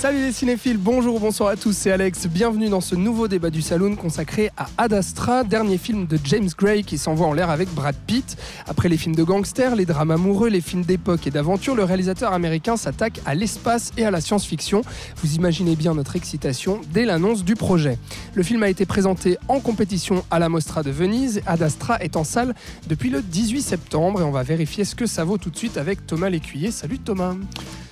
Salut les cinéphiles, bonjour, bonsoir à tous, c'est Alex. Bienvenue dans ce nouveau débat du Saloon consacré à Ad Astra, dernier film de James Gray qui s'envoie en l'air avec Brad Pitt. Après les films de gangsters, les drames amoureux, les films d'époque et d'aventure, le réalisateur américain s'attaque à l'espace et à la science-fiction. Vous imaginez bien notre excitation dès l'annonce du projet. Le film a été présenté en compétition à la Mostra de Venise. Ad Astra est en salle depuis le 18 septembre et on va vérifier ce que ça vaut tout de suite avec Thomas Lécuyer. Salut Thomas.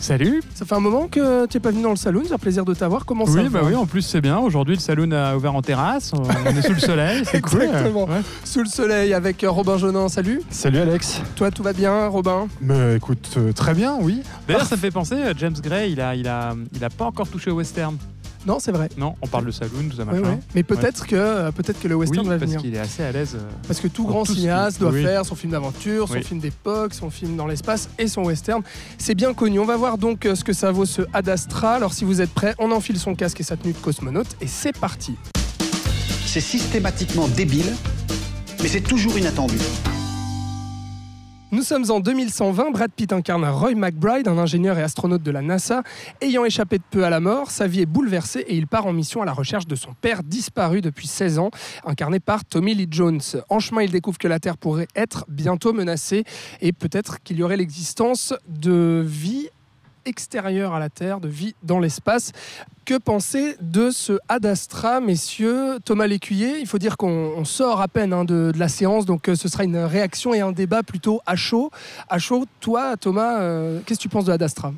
Salut. Ça fait un moment que tu n'es pas venu dans le saloon, c'est un plaisir de t'avoir. Comment ça Oui, bah va oui, en plus c'est bien. Aujourd'hui, le saloon a ouvert en terrasse. On est sous le soleil. C'est cool. Exactement. Ouais. Sous le soleil avec euh, Robin Jonin, salut. Salut Alex. Toi, tout va bien, Robin? Mais écoute, euh, très bien, oui. D'ailleurs, ça fait penser, euh, James Gray, il a, il a, il a pas encore touché au western. Non, c'est vrai. Non, on parle de saloon, tout ça machin. ouais. Mais peut-être que, euh, peut-être que le western oui, va parce venir. qu'il est assez à l'aise. euh. Parce que tout grand cinéaste qui- doit oui. faire son film d'aventure, son Oui. film d'époque, son film dans l'espace et son western. C'est bien connu. On va voir donc euh, ce que ça vaut ce Ad Astra. Alors si vous êtes prêts, on enfile son casque et sa tenue de cosmonaute et c'est parti. C'est systématiquement débile, mais c'est toujours inattendu. Nous sommes en 2120. Brad Pitt incarne Roy McBride, un ingénieur et astronaute de la NASA. Ayant échappé de peu à la mort, sa vie est bouleversée et il part en mission à la recherche de son père disparu depuis 16 ans, incarné par Tommy Lee Jones. En chemin, il découvre que la Terre pourrait être bientôt menacée et peut-être qu'il y aurait l'existence de vie extérieure à la Terre, de vie dans l'espace. Que penser de ce Ad Astra, messieurs Thomas Lécuyer, il faut dire qu'on on sort à peine hein, de, de la séance, donc euh, ce sera une réaction et un débat plutôt à chaud. À chaud, toi, Thomas, euh, qu'est-ce que tu penses de Ad Astra?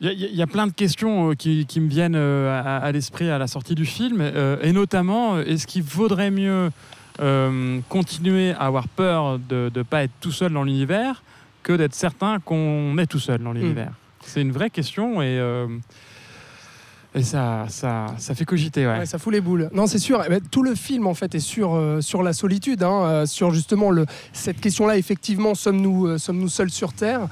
Il y, a- il y a plein de questions euh, qui, qui me viennent à, à l'esprit à la sortie du film, et notamment, est-ce qu'il vaudrait mieux euh, continuer à avoir peur de ne pas être tout seul dans l'univers que d'être certain qu'on est tout seul dans l'univers? C'est une vraie question et, euh, et ça, ça, ça fait cogiter. Ouais. Ouais, Ça fout les boules. Non, c'est sûr. Eh ben, tout le film, en fait, est sur, euh, sur la solitude, hein, euh, sur justement le, cette question-là. Effectivement, sommes-nous euh, seuls sur Terre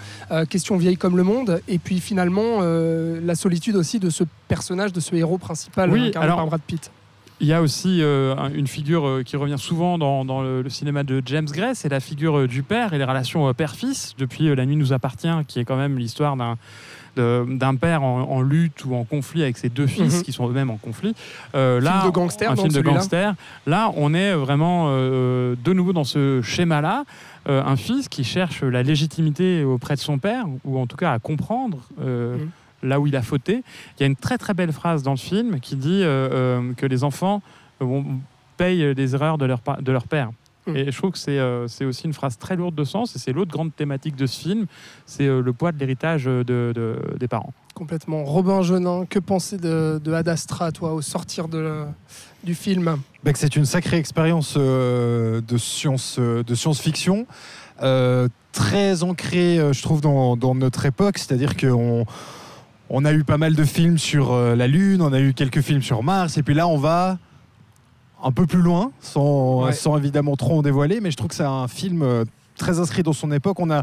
Question vieille comme le monde. Et puis finalement, la solitude aussi de ce personnage, de ce héros principal Oui, incarné alors- par Brad Pitt. Il y a aussi euh, un- une figure euh, qui revient souvent dans, dans le, le cinéma de James Gray, c'est la figure euh, du père et les relations père-fils. Depuis La nuit nous appartient, qui est quand même l'histoire d'un d'un père en, en lutte ou en conflit avec ses deux fils Mhm. qui sont eux-mêmes en conflit. Euh, là, Film de gangster, un film de gangster. Là, on est vraiment euh, de nouveau dans ce schéma-là. Euh, un fils qui cherche la légitimité auprès de son père, ou en tout cas à comprendre Mhm. Là où il a fauté. Il y a une très très belle phrase dans le film qui dit euh, euh, que les enfants euh, payent les erreurs de leur, de leur père. Mhm. Et je trouve que c'est euh, c'est aussi une phrase très lourde de sens, et c'est l'autre grande thématique de ce film, c'est euh, le poids de l'héritage de, de- des parents. Complètement. Robin Genin, que penser de, de Ad Astra, toi, au sortir de, du film? Bah, que c'est une sacrée expérience euh, de science, euh, de science-fiction, euh, très ancrée, je trouve, dans, dans notre époque. C'est-à-dire qu'on on a eu pas mal de films sur euh, la Lune, on a eu quelques films sur Mars, et puis là, on va un peu plus loin, sans, Ouais. sans évidemment trop en dévoiler. Mais je trouve que c'est un film euh, très inscrit dans son époque. On a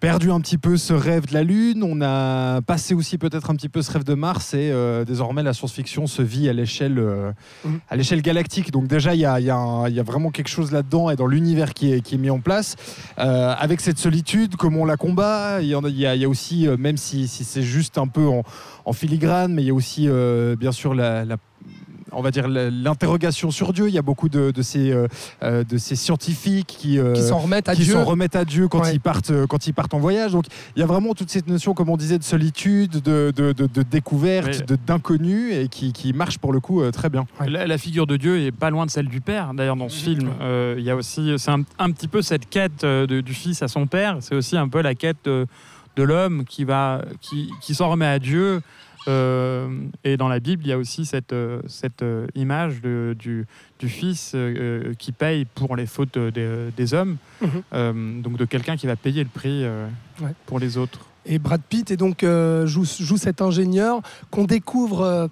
perdu un petit peu ce rêve de la Lune, on a passé aussi peut-être un petit peu ce rêve de Mars, et euh, désormais la science-fiction se vit à l'échelle euh, Mhm. à l'échelle galactique. Donc déjà, il y a, y a y vraiment quelque chose là-dedans et dans l'univers qui est, qui est mis en place. Euh, avec cette solitude, comment on la combat, il y, a, y aussi, même si, si c'est juste un peu en, en filigrane, mais il y a aussi bien sûr la, la- on va dire l'interrogation sur Dieu. Il y a beaucoup de, de ces, euh, euh, de ces scientifiques qui, euh, Qui s'en remettent à qui Dieu s'en remettent à Dieu quand, Ouais. ils partent, quand ils partent en voyage. Donc il y a vraiment toute cette notion, comme on disait, de solitude, de, de, de- de découverte, Oui. d'inconnu, et qui, qui marche pour le coup très bien. Ouais. La, la figure de Dieu est pas loin de celle du père. D'ailleurs, dans ce Mhm. film, euh, il y a aussi, c'est un, un petit peu cette quête de- du fils à son père. C'est aussi un peu la quête de, de l'homme qui va, qui, qui s'en remet à Dieu. Euh, et dans la Bible, il y a aussi cette, euh, cette euh, image de- du, du fils euh, qui paye pour les fautes des, des hommes. Mhm. Euh, donc de quelqu'un qui va payer le prix Ouais. pour les autres. Et Brad Pitt et donc joue, joue cet ingénieur qu'on découvre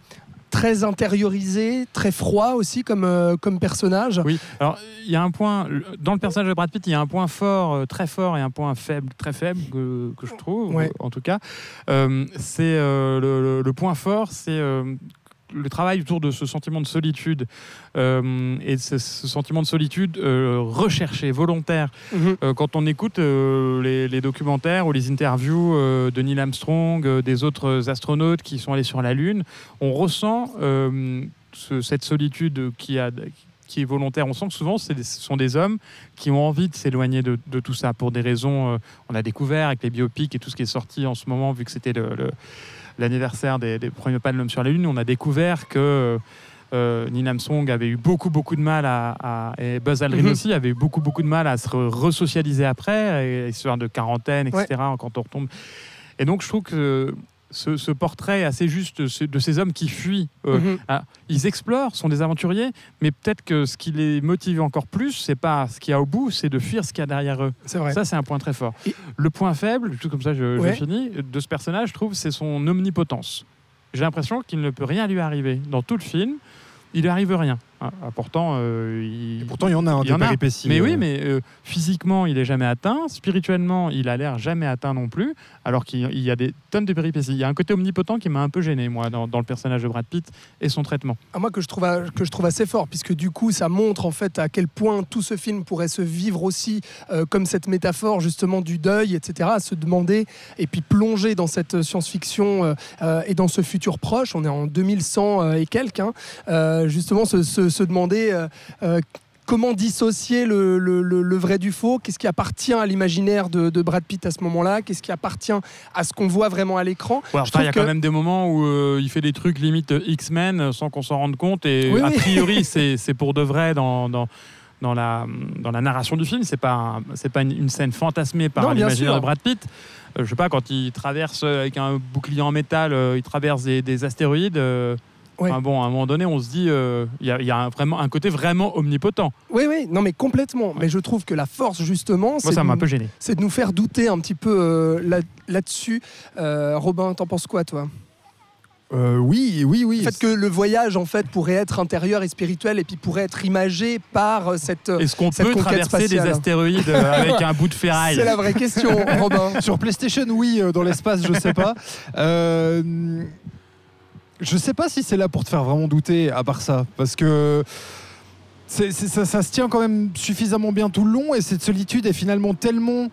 très intériorisé, très froid aussi comme, euh, comme personnage. Oui, alors il y a un point, dans le personnage de Brad Pitt, il y a un point fort, euh, très fort, et un point faible, très faible, que, que je trouve, Ouais. en tout cas. Euh, c'est le, le- le point fort, c'est le travail autour de ce sentiment de solitude euh, et ce, ce sentiment de solitude euh, recherché, volontaire. Mhm. Euh, quand on écoute les, les documentaires ou les interviews de Neil Armstrong, des autres astronautes qui sont allés sur la Lune, on ressent ce- cette solitude qui, a, qui est volontaire. On sent que souvent, ce sont des hommes qui ont envie de s'éloigner de, de tout ça pour des raisons. euh, on a découvert avec les biopics et tout ce qui est sorti en ce moment, vu que c'était le- le- l'anniversaire des, des premiers pas de l'homme sur la Lune, on a découvert que. Euh, Neil Armstrong avait eu beaucoup beaucoup de mal à, à- et Buzz Aldrin Mhm. aussi avait eu beaucoup beaucoup de mal à se re- resocialiser après, et histoire de quarantaine, etc. Quand on retombe. Et donc je trouve que ce, ce portrait assez juste de ces hommes qui fuient, euh, Mhm. ils explorent, sont des aventuriers, mais peut-être que ce qui les motive encore plus, c'est pas ce qu'il y a au bout, c'est de fuir ce qu'il y a derrière eux. Vrai. Ça, c'est un point très fort. Et- Le point faible, tout comme ça, je, je finis, de ce personnage, je trouve, c'est son omnipotence. J'ai l'impression qu'il ne peut rien lui arriver. Dans tout le film, il lui arrive rien. Ah, ah, pourtant, euh, il... Et pourtant, il y en a un Il y des en a. péripéties. Mais euh. oui, mais euh, physiquement, il est jamais atteint. Spirituellement, il a l'air jamais atteint non plus. Alors qu'il il y a des tonnes de péripéties. Il y a un côté omnipotent qui m'a un peu gêné, moi, dans, dans le personnage de Brad Pitt et son traitement. Ah, moi que je trouve a- que je trouve assez fort puisque du coup ça montre en fait à quel point tout ce film pourrait se vivre aussi euh, comme cette métaphore justement du deuil etc à se demander et puis plonger dans cette science-fiction euh, euh, et dans ce futur proche on est en 2100 euh, et quelques hein, euh, justement se, se- se demander euh, euh, Comment dissocier le, le- le- le vrai du faux? Qu'est-ce qui appartient à l'imaginaire de, de Brad Pitt à ce moment-là? Qu'est-ce qui appartient à ce qu'on voit vraiment à l'écran? Ouais, il y a quand même des moments où euh, il fait des trucs limite X-Men sans qu'on s'en rende compte. Et Oui, a priori, c'est c'est pour de vrai dans. dans dans la, dans la narration du film, c'est pas c'est pas une, une scène fantasmée par l'imaginaire de Brad Pitt. Euh, je sais pas quand il traverse avec un bouclier en métal, euh, il traverse des, des astéroïdes. euh, Ouais. enfin bon, à un moment donné, on se dit, euh, il y a, il y a un, vraiment un côté vraiment omnipotent. Oui, oui, non mais complètement. Mais je trouve que la force justement, Moi, c'est ça de m'a un nous- peu gêné. c'est de nous faire douter un petit peu euh, là- là-dessus. Euh, Robin, t'en penses quoi, toi? Euh, oui, oui, oui. Le fait que le voyage, en fait, pourrait être intérieur et spirituel, et puis pourrait être imagé par cette. Est-ce qu'on peut traverser des astéroïdes avec un bout de ferraille? C'est la vraie question, Robin. Sur PlayStation, oui. Dans l'espace, je sais pas. Euh, je sais pas si c'est là pour te faire vraiment douter, à part ça, parce que. ça se tient quand même suffisamment bien tout le long et cette solitude est finalement tellement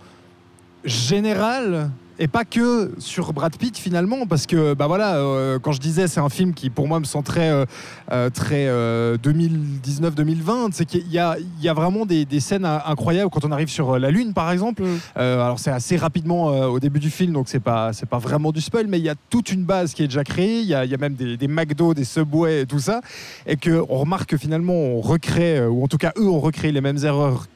générale et pas que sur Brad Pitt finalement parce que bah voilà euh, quand je disais c'est un film qui pour moi me sent très euh, euh, très 2019-2020 c'est qu'il y a, il y a vraiment des, des scènes euh, incroyables quand on arrive sur euh, la lune par exemple Mm. euh, alors c'est assez rapidement euh, au début du film, donc c'est pas c'est pas vraiment du spoil, mais il y a toute une base qui est déjà créée. Il y a, il y a même des, des McDo, des Subway et tout ça, et que on remarque que finalement on recrée, euh, ou en tout cas eux ont recréé les mêmes erreurs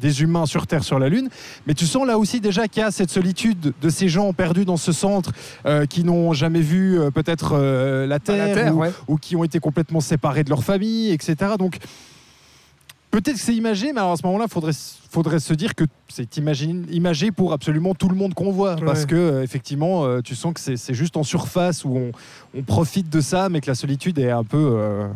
des humains sur Terre, sur la Lune. Mais tu sens là aussi déjà qu'il y a cette solitude de ces gens perdus dans ce centre euh, qui n'ont jamais vu euh, peut-être euh, la Terre, la Terre, ou, ouais. ou qui ont été complètement séparés de leur famille, etc. Donc peut-être que c'est imagé, mais alors à ce moment-là, il faudrait, faudrait se dire que c'est imagé pour absolument tout le monde qu'on voit. Parce que effectivement, tu sens que c'est juste en surface où on, on profite de ça, mais que la solitude est un peu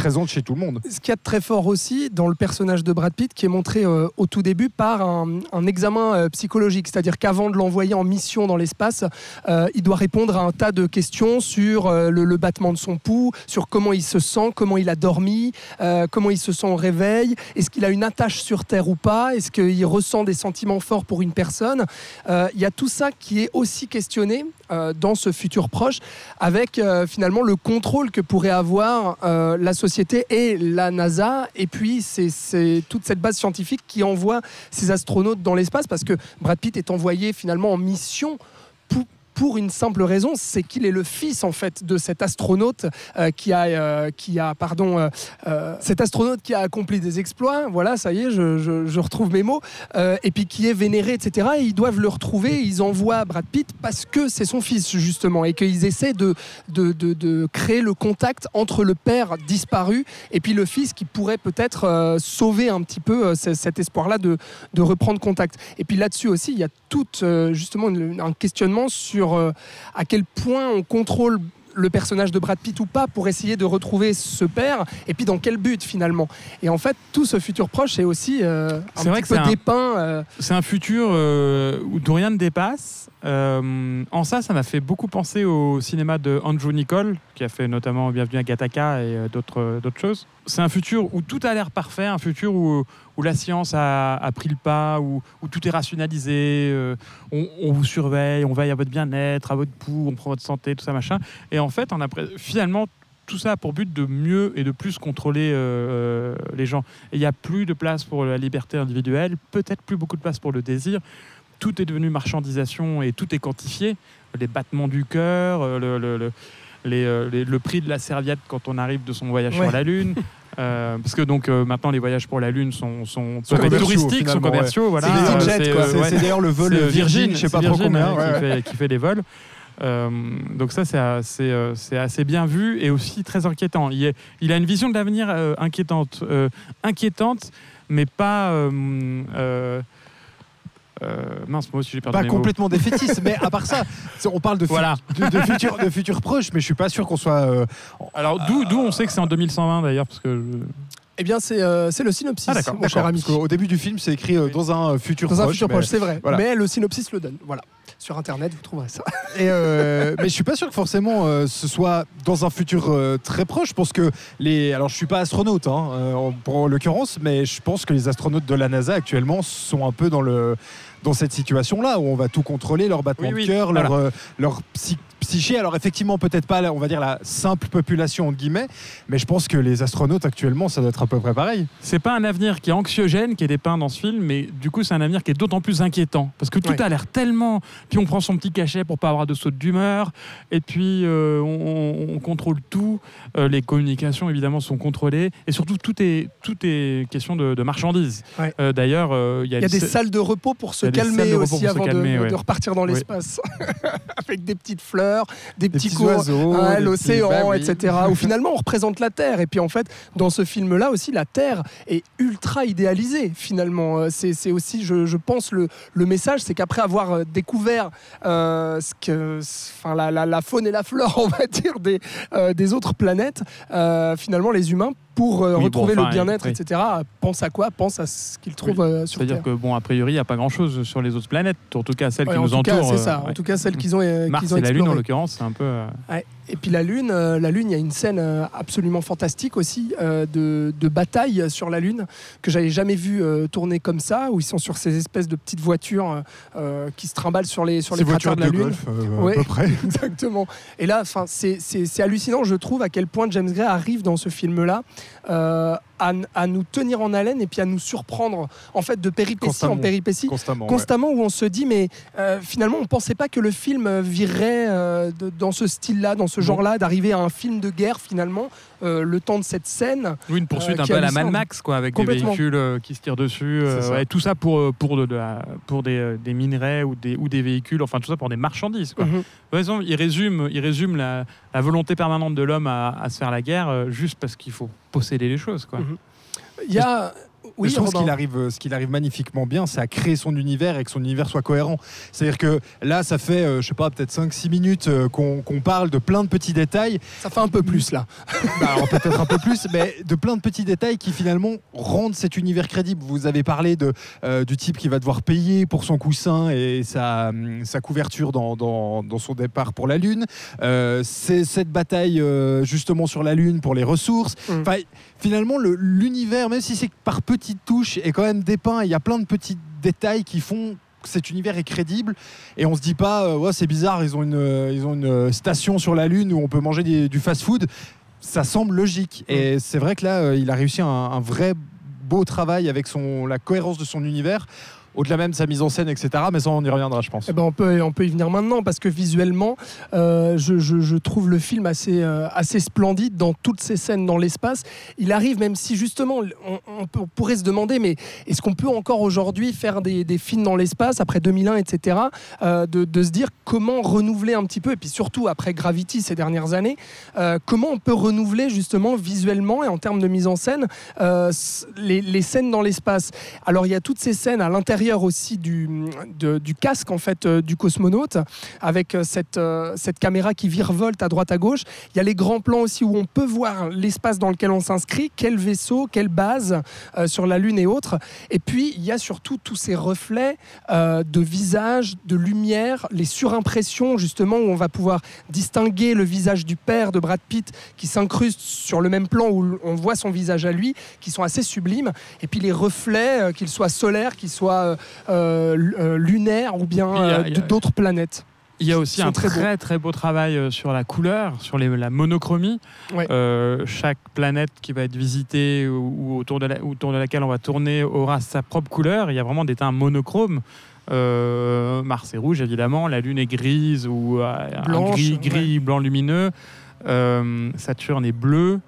présente chez tout le monde. Ce qu'il y a de très fort aussi dans le personnage de Brad Pitt, qui est montré euh, au tout début par un, examen euh, psychologique, c'est-à-dire qu'avant de l'envoyer en mission dans l'espace, euh, il doit répondre à un tas de questions sur le, battement de son pouls, sur comment il se sent, comment il a dormi, comment il se sent au réveil, est-ce qu'il a une attache sur Terre ou pas, est-ce qu'il ressent des sentiments forts pour une personne? Il y a tout ça qui est aussi questionné euh, dans ce futur proche, avec euh, finalement le contrôle que pourrait avoir euh, la société et la NASA, et puis c'est toute cette base scientifique qui envoie ces astronautes dans l'espace, parce que Brad Pitt est envoyé finalement en mission pour, une simple raison, c'est qu'il est le fils en fait de cet astronaute euh, qui a, euh, qui a, pardon, euh, cet astronaute qui a accompli des exploits. Voilà, ça y est, je, retrouve mes mots. Et puis qui est vénéré, etc. Et ils doivent le retrouver. Ils envoient Brad Pitt parce que c'est son fils justement, et qu'ils essaient de, de, de- de créer le contact entre le père disparu et puis le fils qui pourrait peut-être sauver un petit peu ce- cet espoir-là de, de reprendre contact. Et puis là-dessus aussi, il y a tout justement un questionnement sur euh, à quel point on contrôle le personnage de Brad Pitt ou pas pour essayer de retrouver ce père et puis dans quel but finalement et en fait tout ce futur proche est aussi euh, un C'est vrai petit que peu dépeint euh, C'est un futur euh, où rien ne dépasse. En ça, ça m'a fait beaucoup penser au cinéma de Andrew Nicole, qui a fait notamment Bienvenue à Gattaca et d'autres d'autres choses. C'est un futur où tout a l'air parfait, un futur où, où la science a, a pris le pas, où, où tout est rationalisé, euh, on, on vous surveille, on veille à votre bien-être, à votre pouls, on prend votre santé, tout ça machin. Et en fait, on a pré- finalement tout ça a pour but de mieux et de plus contrôler euh, euh, les gens. Et il n'y a plus de place pour la liberté individuelle, peut-être plus beaucoup de place pour le désir. Tout est devenu marchandisation et tout est quantifié. Les battements du cœur, le, le- le- les, les- le prix de la serviette quand on arrive de son voyage Ouais. sur la Lune. Euh, parce que donc euh, maintenant les voyages pour la Lune sont, sont, Sont touristiques, sont commerciaux. Voilà. C'est Euh, ouais. d'ailleurs le vol Virgin, je sais pas trop combien. ouais, ouais, qui, ouais. fait, qui fait des vols. Donc ça, c'est assez, bien vu et aussi très inquiétant. Il, est- il a une vision de l'avenir inquiétante, inquiétante, mais pas. Euh, mince, moi aussi j'ai perdu Pas mes mots. complètement défaitiste, mais à part ça, on parle de, fu- Voilà. de, de futur, de futur proche, mais je suis pas sûr qu'on soit. euh, Alors d'où, d'où on sait que c'est en 2120 d'ailleurs, parce que je- eh bien c'est euh, c'est le synopsis Ah, d'accord, mon cher ami qu'au début du film, c'est écrit euh, dans un futur dans proche. un futur mais- proche c'est vrai voilà. mais le synopsis le donne voilà sur internet vous trouverez ça Et euh, mais je suis pas sûr que forcément euh, ce soit dans un futur euh, très proche. Je pense que les. Alors je suis pas astronaute, hein, euh, en- pour l'occurrence, mais je pense que les astronautes de la NASA actuellement sont un peu dans le dans cette situation-là où on va tout contrôler, leur battement Oui, oui, de cœur, voilà. leur euh, leur psy- psyché. Alors effectivement peut-être pas, la- on va dire la simple population entre guillemets, mais je pense que les astronautes actuellement ça doit être à peu près pareil. c'est pas un avenir qui est anxiogène qui est dépeint dans ce film, mais du coup c'est un avenir qui est d'autant plus inquiétant parce que tout Ouais. a l'air tellement. Puis on prend son petit cachet pour pas avoir de saute d'humeur, et puis euh, on, on contrôle tout. Euh, les communications évidemment sont contrôlées, et surtout tout est tout est question de, de marchandises. Ouais. Euh, D'ailleurs, il y a, y des sa- salles de repos pour se calmer aussi avant de- calmer, de, ouais. repartir dans l'espace avec des petites fleurs des, Des petits petits cours oiseaux, Ouais, des petits- l'océan, bah etc. Où finalement on représente la Terre. Et puis en fait, dans ce film-là aussi, la Terre est ultra idéalisée. Finalement, Euh, c'est aussi, je, je pense, le, le message, c'est qu'après avoir euh, découvert euh, ce que, enfin, la, la- la faune et la flore, on va dire, des, euh, des autres planètes, euh, finalement, les humains, pour euh, Oui, bon, retrouver enfin, le bien-être, oui. etc., pensent à quoi? Pensent à ce qu'ils trouvent Oui. euh, sur C'est-à-dire que bon, a priori, il n'y a pas grand-chose sur les autres planètes, en tout cas celles Ouais, qui nous entourent. c'est ça. euh, En ouais. tout cas, celles qu'ils ont, euh, Mars qu'ils ont et la Lune, en l'occurrence, c'est un peu. euh, Ouais. Et puis la Lune, euh, la Lune, il y a une scène euh, absolument fantastique aussi euh, de, de bataille sur la Lune que j'avais jamais vu tourner comme ça, où ils sont sur ces espèces de petites voitures qui se trimballent sur les sur Ces les voitures de la de Lune. golf euh, Ouais. à peu près. Exactement. Et là, enfin, c'est hallucinant, je trouve, à quel point James Gray arrive dans ce film-là euh, à, à nous tenir en haleine et puis à nous surprendre, en fait, de péripétie en péripétie Constamment. ouais. constamment où on se dit mais euh, finalement on pensait pas que le film euh, virerait euh, de- dans ce style-là, dans ce Non. genre-là, d'arriver à un film de guerre finalement, euh, le temps de cette scène. Oui, une poursuite Euh, un peu à la Mad. Max, quoi, avec des véhicules euh, qui se tirent dessus. ouais, tout ça pour, pour, de, de la- pour des, des minerais ou des, ou des véhicules, enfin tout ça pour des marchandises. Quoi. Par exemple, il résume, il résume la, la volonté permanente de l'homme à, à se faire la guerre juste parce qu'il faut posséder les choses. Quoi. Mhm. Il y a oui, je trouve qu'il arrive, ce qu'il arrive magnifiquement bien, c'est à créer son univers et que son univers soit cohérent. C'est-à-dire que là, ça fait, euh, je sais pas, peut-être 5-6 minutes euh, qu'on parle de plein de petits détails. ça fait un peu plus là. Bah, peut-être un peu plus, mais de plein de petits détails qui finalement rendent cet univers crédible. Vous avez parlé de, euh, du type qui va devoir payer pour son coussin et sa, hum, sa couverture dans, dans- dans son départ pour la Lune. Euh, c'est cette bataille euh, justement sur la Lune pour les ressources. Mm. Enfin, finalement, le- l'univers, même si c'est par petites touches, est quand même dépeint. Il y a plein de petits détails qui font que cet univers est crédible. Et on se dit pas euh, ouais, c'est bizarre ils ont une euh, ils ont une euh, station sur la lune où on peut manger des- du fast food ça semble logique. Et c'est vrai que là euh, il a réussi un, un vrai beau travail avec son la cohérence de son univers au-delà même de sa mise en scène etc mais ça on y reviendra je pense Eh ben, on, peut, on peut y venir maintenant parce que visuellement, euh, je, trouve le film assez, euh, assez splendide dans toutes ces scènes dans l'espace. Il arrive, même si justement, on, pourrait se demander, mais est-ce qu'on peut encore aujourd'hui faire des, films dans l'espace après 2001, etc., euh, de, se dire comment renouveler un petit peu, et puis surtout après Gravity ces dernières années, comment on peut renouveler justement visuellement et en termes de mise en scène les, les scènes dans l'espace. Alors il y a toutes ces scènes à l'intérieur aussi du, du casque en fait euh, du cosmonaute, avec euh, cette, euh, cette caméra qui virevolte à droite à gauche. Il y a les grands plans aussi où on peut voir l'espace dans lequel on s'inscrit, quel vaisseau, quelle base sur la Lune et autres. Et puis il y a surtout tous ces reflets de visage, de lumière, les surimpressions justement où on va pouvoir distinguer le visage du père de Brad Pitt qui s'incruste sur le même plan où on voit son visage à lui, qui sont assez sublimes. Et puis les reflets, qu'ils soient solaires, qu'ils soient euh, euh, euh, lunaires ou bien d'autres planètes. Il y a aussi un très très, très beau travail sur la couleur, sur les- la monochromie. Ouais. Euh, chaque planète qui va être visitée ou, ou autour, de la- autour de laquelle on va tourner aura sa propre couleur. Il y a vraiment des teints monochromes. Euh, Mars est rouge évidemment, la Lune est grise ou euh, un Blanche, gris, ouais. gris blanc lumineux. Saturne est bleu.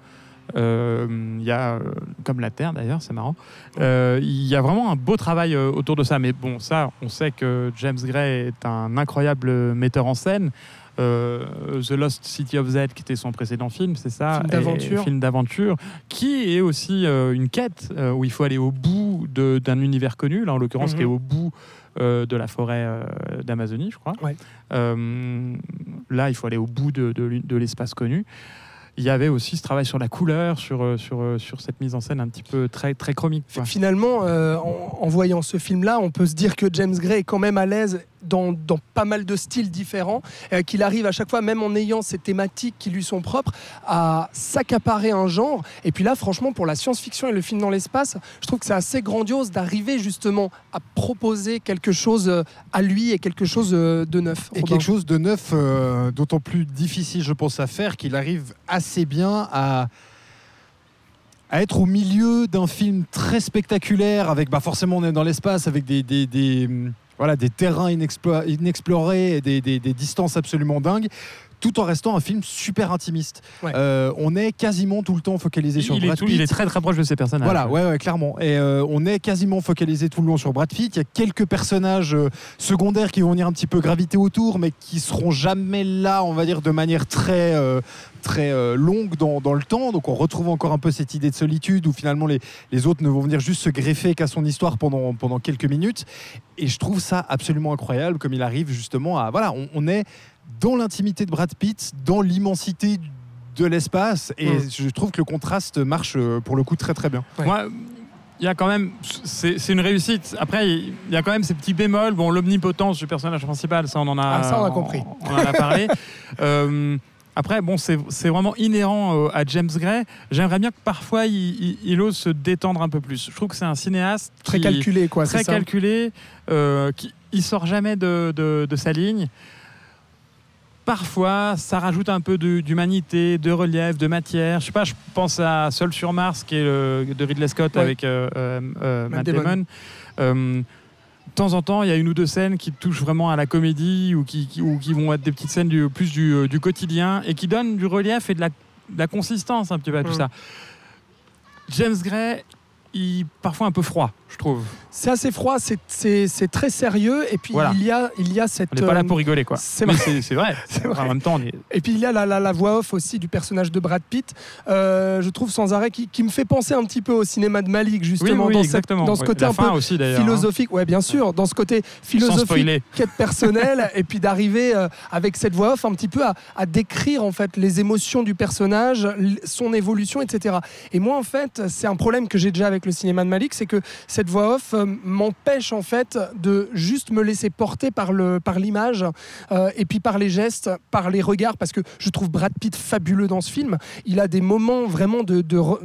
Euh, Il y a, euh, comme la Terre d'ailleurs, c'est marrant. Euh, Il y a vraiment un beau travail autour de ça. Mais bon, ça, on sait que James Gray est un incroyable metteur en scène. Euh, The Lost City of Z, qui était son précédent film, c'est ça Film d'aventure. Film d'aventure, qui est aussi euh, une quête euh, où il faut aller au bout d'un univers connu, là en l'occurrence, Mhm. qui est au bout de la forêt d'Amazonie, je crois. Ouais. Là, il faut aller au bout de, de l'u- de l'espace connu. Il y avait aussi ce travail sur la couleur, sur, euh, sur, euh, sur cette mise en scène un petit peu très, très chromique. Finalement, euh, en, en voyant ce film-là, on peut se dire que James Gray est quand même à l'aise dans, dans pas mal de styles différents, euh, qu'il arrive à chaque fois, même en ayant ces thématiques qui lui sont propres, à s'accaparer un genre. Et puis là, franchement, pour la science-fiction et le film dans l'espace, je trouve que c'est assez grandiose d'arriver justement à proposer quelque chose euh, à lui et quelque chose euh, de neuf. Et Robin. quelque chose de neuf, euh, d'autant plus difficile, je pense, à faire, qu'il arrive assez bien à, à être au milieu d'un film très spectaculaire, avec bah forcément on est dans l'espace, avec des, des, des, hum, voilà, des terrains inexplo- inexplorés et des- des distances absolument dingues, tout en restant un film super intimiste. Ouais. Euh, on est quasiment tout le temps focalisé sur il, Brad tout- Pitt. il est très très proche de ses personnages. Voilà, ouais, ouais, clairement. Et euh, on est quasiment focalisé tout le long sur Brad Pitt. Il y a quelques personnages euh, secondaires qui vont venir un petit peu graviter autour, mais qui seront jamais là, on va dire, de manière très, très longue dans, dans le temps. Donc on retrouve encore un peu cette idée de solitude où finalement les, les autres ne vont venir juste se greffer qu'à son histoire pendant, pendant quelques minutes. Et je trouve ça absolument incroyable, comme il arrive justement à. Voilà, on, on est dans l'intimité de Brad Pitt, dans l'immensité de l'espace. Et Mm. je trouve que le contraste marche euh, pour le coup très très bien. Ouais. Moi, il y a quand même, c'est c'est une réussite. Après, il y a quand même ces petits bémols. Bon, l'omnipotence du personnage principal, ça on en a, Ah, ça, on a compris. On, en a parlé. Euh, après, bon, c'est c'est vraiment inhérent euh, à James Gray. J'aimerais bien que parfois il, il- il ose se détendre un peu plus. Je trouve que c'est un cinéaste Très qui- calculé, quoi. très c'est ça calculé, euh, qui il sort jamais de, de- de sa ligne. Parfois, ça rajoute un peu d'humanité, de relief, de matière. Je sais pas, je pense à Seul sur Mars, qui est le, de Ridley Scott Ouais. avec euh, euh, euh, Matt Matt Damon. Damon. Euh, de temps en temps, il y a une ou deux scènes qui touchent vraiment à la comédie ou qui, qui- ou qui vont être des petites scènes du, plus du, euh, du quotidien et qui donnent du relief et de la, de la consistance un petit peu à tout Mm. ça. James Gray, il parfois un peu froid, je trouve. C'est assez froid, c'est- très sérieux. Et puis Voilà. il, y a, il y a cette. On n'est pas là euh, pour rigoler, quoi. c'est vrai. c'est vrai. En même temps, on est. Et puis il y a la, la- la voix off aussi du personnage de Brad Pitt, euh, je trouve sans arrêt, qui, qui me fait penser un petit peu au cinéma de Malik, justement, oui, dans, cette- dans ce côté la un peu aussi, hein. philosophique. Ouais, bien sûr, dans ce côté philosophique, quête personnelle, et puis d'arriver euh, avec cette voix off un petit peu à, à décrire en fait les émotions du personnage, son évolution, etc. Et moi, en fait, c'est un problème que j'ai déjà avec le cinéma de Malik, c'est que cette voix off euh, m'empêche en fait de juste me laisser porter par le par l'image euh, et puis par les gestes, par les regards, parce que je trouve Brad Pitt fabuleux dans ce film. Il a des moments vraiment de de, re-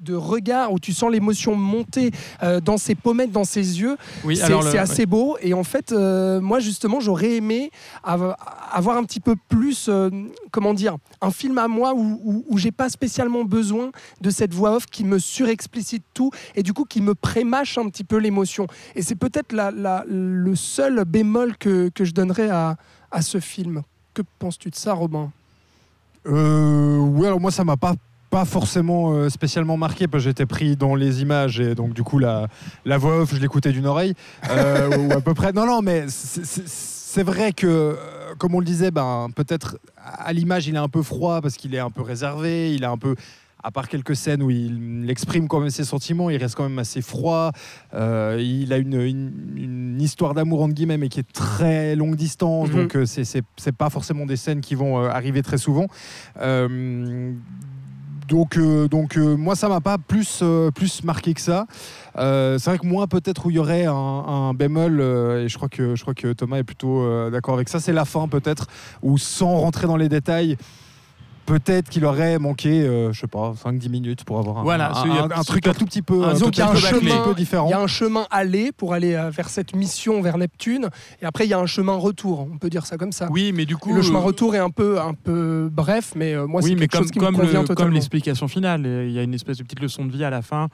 de regard où tu sens l'émotion monter euh, dans ses pommettes, dans ses yeux. Oui, C'est le- assez beau. Et en fait, moi, justement, j'aurais aimé av- avoir un petit peu plus, comment dire, un film à moi où, où, où j'ai pas spécialement besoin de cette voix off qui me surexplicite tout et du coup qui me prémâche un petit peu l'émotion. Et c'est peut-être le seul bémol que, je donnerais à, ce film. Que penses-tu de ça, Robin? Euh, ouais, alors moi ça m'a pas forcément euh, spécialement marqué parce que j'étais pris dans les images et donc du coup la, voix off je l'écoutais d'une oreille euh, ou à peu près. Non non mais c'est- vrai que comme on le disait ben peut-être à l'image il est un peu froid parce qu'il est un peu réservé il est un peu à part quelques scènes où il exprime quand même ses sentiments, il reste quand même assez froid. Euh, il a une, une- une histoire d'amour entre guillemets, mais qui est très longue distance, Mhm. donc euh, c'est- c'est pas forcément des scènes qui vont euh, arriver très souvent. Euh, donc, euh, donc euh, moi, ça m'a pas plus, euh, plus marqué que ça. C'est vrai que moi, peut-être où il y aurait un, un bémol, et je crois, que, je crois que Thomas est plutôt d'accord avec ça, c'est la fin, peut-être, où sans rentrer dans les détails, peut-être qu'il aurait manqué, euh, je sais pas, 5-10 minutes pour avoir un, Voilà, un, c'est- il y a- un- un c'est truc un tout petit peu, un- un chemin- différent. Il y a un chemin aller pour aller euh, vers cette mission vers Neptune, et après il y a un chemin retour. On peut dire ça comme ça. Oui, mais du coup. le chemin euh, retour est un peu, un peu bref, mais euh, moi c'est oui, mais quelque comme, chose qui comme me le- convient comme l'explication finale, euh, il y a une espèce de petite leçon de vie à la fin euh,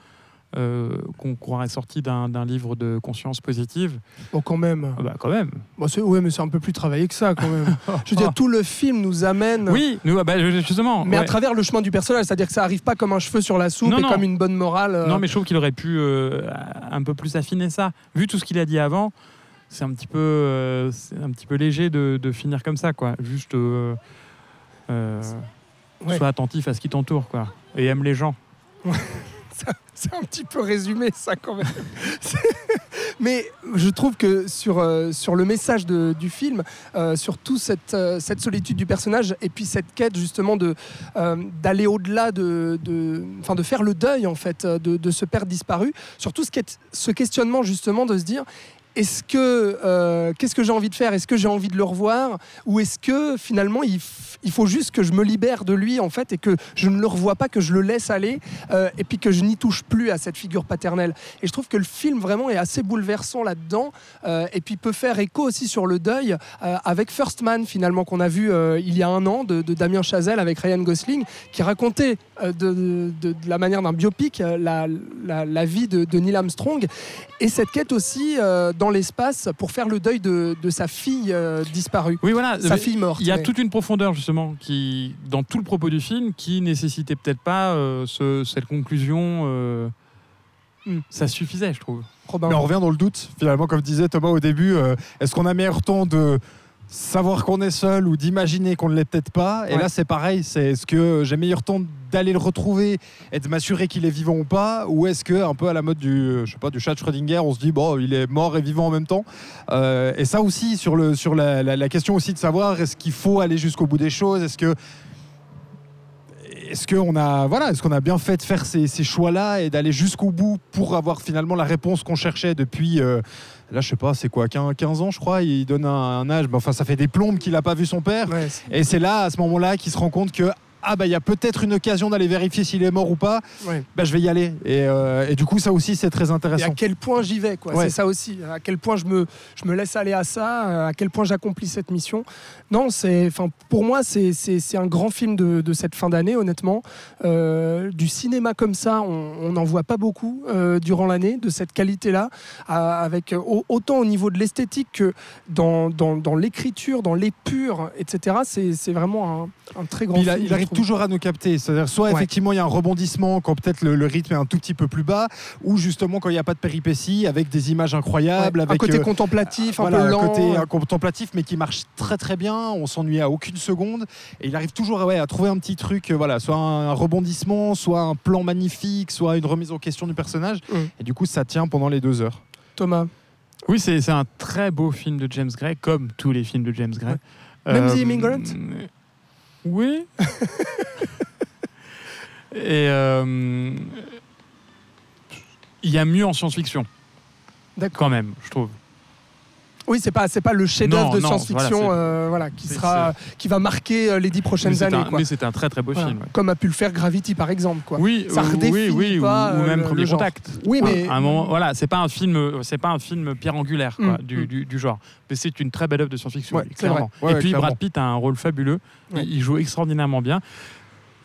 qu'on croirait sortie d'un livre de conscience positive. Bon, quand même. Ah bah, quand même. Bon, ouais, mais c'est un peu plus travaillé que ça quand même. Je veux dire, tout le film nous amène. Oui, nous, ah bah, justement. Mais à travers le chemin du personnage, c'est-à-dire que ça arrive pas comme un cheveu sur la soupe Non, et non. comme une bonne morale. euh, Non, mais je trouve qu'il aurait pu euh, un peu plus affiner ça. Vu tout ce qu'il a dit avant, c'est un petit peu, euh, un petit peu léger de, de finir comme ça, quoi. Juste, euh, euh, Ouais. sois attentif à ce qui t'entoure, quoi, et aime les gens. C'est un petit peu résumé, ça, quand même. Mais je trouve que sur, euh, sur le message de- du film, euh, surtout cette, euh, cette solitude du personnage et puis cette quête, justement, d'aller au-delà, de, de, de faire le deuil, en fait, de, de ce père disparu, surtout ce, quête- ce questionnement, justement, de se dire. Est-ce que euh, qu'est-ce que j'ai envie de faire? Est-ce que j'ai envie de le revoir? Ou est-ce que finalement il, il faut juste que je me libère de lui en fait et que je ne le revois pas, que je le laisse aller euh, et puis que je n'y touche plus à cette figure paternelle? Et je trouve que le film vraiment est assez bouleversant là-dedans euh, et puis peut faire écho aussi sur le deuil avec First Man finalement qu'on a vu il y a un an de, Damien Chazelle avec Ryan Gosling qui racontait de, de- la manière d'un biopic la, la- vie de, Neil Armstrong. Et cette quête aussi euh, dans l'espace pour faire le deuil de, de sa fille euh, disparue. Oui, voilà. Sa fille morte. Il y a mais- toute une profondeur justement qui, dans tout le propos du film, qui nécessitait peut-être pas euh, ce- cette conclusion. euh, Hmm. Ça suffisait, je trouve. Mais on revient dans le doute, finalement, comme disait Thomas au début. euh, Est-ce qu'on a meilleur temps de savoir qu'on est seul ou d'imaginer qu'on ne l'est peut-être pas Et Ouais. là, c'est pareil. C'est est-ce que j'ai meilleur temps d'aller le retrouver et de m'assurer qu'il est vivant ou pas Ou est-ce que, un peu à la mode du, je sais pas, du chat de Schrödinger, on se dit, bon, il est mort et vivant en même temps Euh, Et ça aussi, sur, le, sur la, la- la question aussi de savoir, est-ce qu'il faut aller jusqu'au bout des choses Est-ce que est-ce qu'on a, voilà, est-ce qu'on a bien fait de faire ces, ces choix-là et d'aller jusqu'au bout pour avoir finalement la réponse qu'on cherchait depuis, euh, là je sais pas, c'est quoi, 15, 15 ans je crois, il donne un, un âge, mais enfin ça fait des plombes qu'il n'a pas vu son père. Ouais, Et c'est là, à ce moment-là, qu'il se rend compte que ah bah il y a peut-être une occasion d'aller vérifier s'il est mort ou pas. ouais. Bah je vais y aller. Et, euh, et du coup ça aussi c'est très Et à intéressant. quel point j'y vais, quoi. Ouais. C'est ça aussi. À quel point je me, je me laisse aller à ça, à quel point j'accomplis cette mission. Non, c'est, enfin, pour moi, c'est, c'est, c'est un grand film de, de cette fin d'année, honnêtement. Euh, du cinéma comme ça, on n'en voit pas beaucoup euh, durant l'année, de cette qualité-là, avec au- autant au niveau de l'esthétique que dans, dans, dans l'écriture, dans l'épure, etc. C'est, c'est vraiment un, un très grand a- film. il. Toujours à nous capter. C'est-à-dire, soit Ouais. effectivement il y a un rebondissement quand peut-être le, le rythme est un tout petit peu plus bas, ou justement quand il n'y a pas de péripéties, avec des images incroyables, Ouais, avec un côté euh, contemplatif, un voilà, peu lent. un côté euh, contemplatif, mais qui marche très très bien. On s'ennuie à aucune seconde. Et il arrive toujours ouais, à trouver un petit truc, euh, voilà, soit un, un rebondissement, soit un plan magnifique, soit une remise en question du personnage. Mm. Et du coup, ça tient pendant les deux heures. Thomas. Oui, c'est un très beau film de James Gray, comme tous les films de James Gray. Ouais. Même The Immigrant Oui. Et euh, il y a mieux en science-fiction, D'accord. quand même, je trouve. Oui, c'est pas c'est pas le chef-d'œuvre de science-fiction, voilà, euh, voilà, qui sera qui va marquer euh, les dix prochaines années, un, quoi. mais c'est un très très beau Voilà. film. ouais. Comme a pu le faire Gravity, par exemple, quoi. Oui, Ça euh, redéfinit oui, oui, pas, ou, ou euh, même le- Premier le. Contact. Oui, mais À un moment, voilà, c'est pas un film, c'est pas un film pierre angulaire quoi, Mm, du, mm. du- du genre. Mais c'est une très belle œuvre de science-fiction, Ouais, clairement. Ouais, Et puis clairement. Brad Pitt a un rôle fabuleux. Il, joue extraordinairement bien.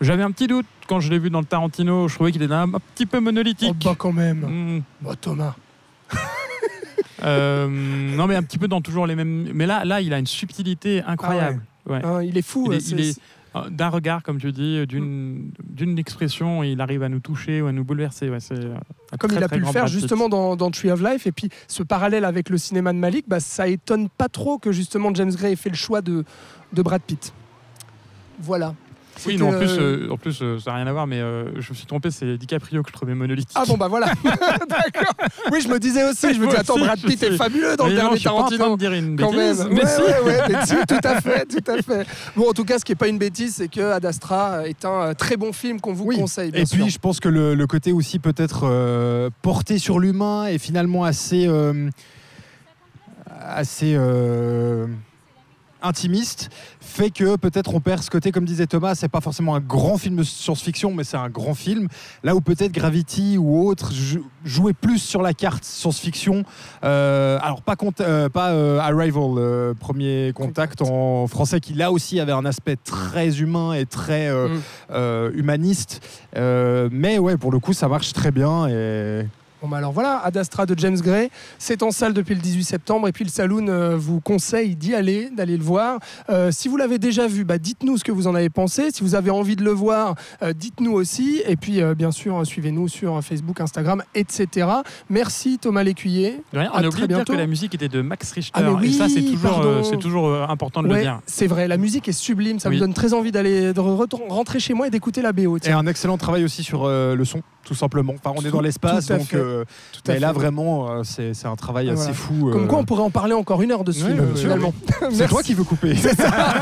J'avais un petit doute quand je l'ai vu dans le Tarantino. Je trouvais qu'il était un, petit peu oh, monolithique. bah quand même. Mm. Oh, Thomas. Euh, non, mais un petit peu dans toujours les mêmes. Mais là, là, il a une subtilité incroyable. Ouais. Hein, il est fou. Il est- euh, il est- D'un regard, comme tu dis, d'une d'une expression, il arrive à nous toucher ou à nous bouleverser. Ouais, c'est euh, Comme très, il a pu le faire justement dans, dans Tree of Life. Et puis ce parallèle avec le cinéma de Malik, bah, ça étonne pas trop que justement James Gray ait fait le choix de, de Brad Pitt. Voilà. Oui, non, en plus, euh, euh, en plus euh, ça n'a rien à voir, mais euh, je me suis trompé, c'est DiCaprio que je trouvais monolithique. Ah bon bah voilà, d'accord. Oui, je me disais aussi, je me Moi dis attends, Brad Pitt est fabuleux dans Mais le non, dernier je suis pas en train Tarantino. de dire une Quand même. bêtise, Ouais, mais si. ouais, ouais, mais si, tout à fait, tout à fait. Bon, en tout cas, ce qui n'est pas une bêtise, c'est que Ad Astra est un très bon film qu'on vous Oui. conseille. bien Et sûr. puis, je pense que le, le côté aussi peut-être euh, porté sur l'humain est finalement assez, euh, assez euh, intimiste, fait que peut-être on perd ce côté, comme disait Thomas, c'est pas forcément un grand film de science-fiction, mais c'est un grand film. Là où peut-être Gravity ou autre jou- jouait plus sur la carte science-fiction. Euh, alors pas, euh, pas euh, Arrival, euh, premier contact en français, qui là aussi avait un aspect très humain et très Mm. humaniste. Mais ouais, pour le coup, ça marche très bien. Et... Bon, bah alors voilà, Ad Astra de James Gray, c'est en salle depuis le 18 septembre et puis le Saloon euh, vous conseille d'y aller, d'aller le voir. Euh, si vous l'avez déjà vu, bah, dites-nous ce que vous en avez pensé. Si vous avez envie de le voir, euh, dites-nous aussi. Et puis euh, bien sûr, suivez-nous sur Facebook, Instagram, etc. Merci Thomas Lécuyer. À on a oublié très de dire que la musique était de Max Richter. Ah, mais oui, et ça, c'est toujours, pardon. c'est toujours important de le Ouais, dire. c'est vrai, la musique est sublime, ça me Oui. donne très envie d'aller de rentrer chez moi et d'écouter la BO. et tiens. un excellent travail aussi sur euh, le son, tout simplement. Enfin, on est dans l'espace, donc. Euh, mais là vraiment, euh, c'est c'est un travail Ah, assez voilà. fou. Comme euh, quoi, on pourrait en parler encore une heure de ce film, finalement. C'est toi qui veux couper.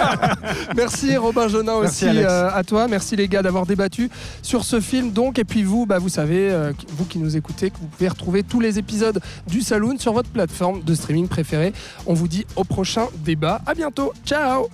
Merci Robin Jonin aussi euh, à toi. Merci les gars d'avoir débattu sur ce film. Donc et puis vous, bah, vous savez, vous qui nous écoutez, que vous pouvez retrouver tous les épisodes du Saloon sur votre plateforme de streaming préférée. On vous dit au prochain débat. À bientôt. Ciao.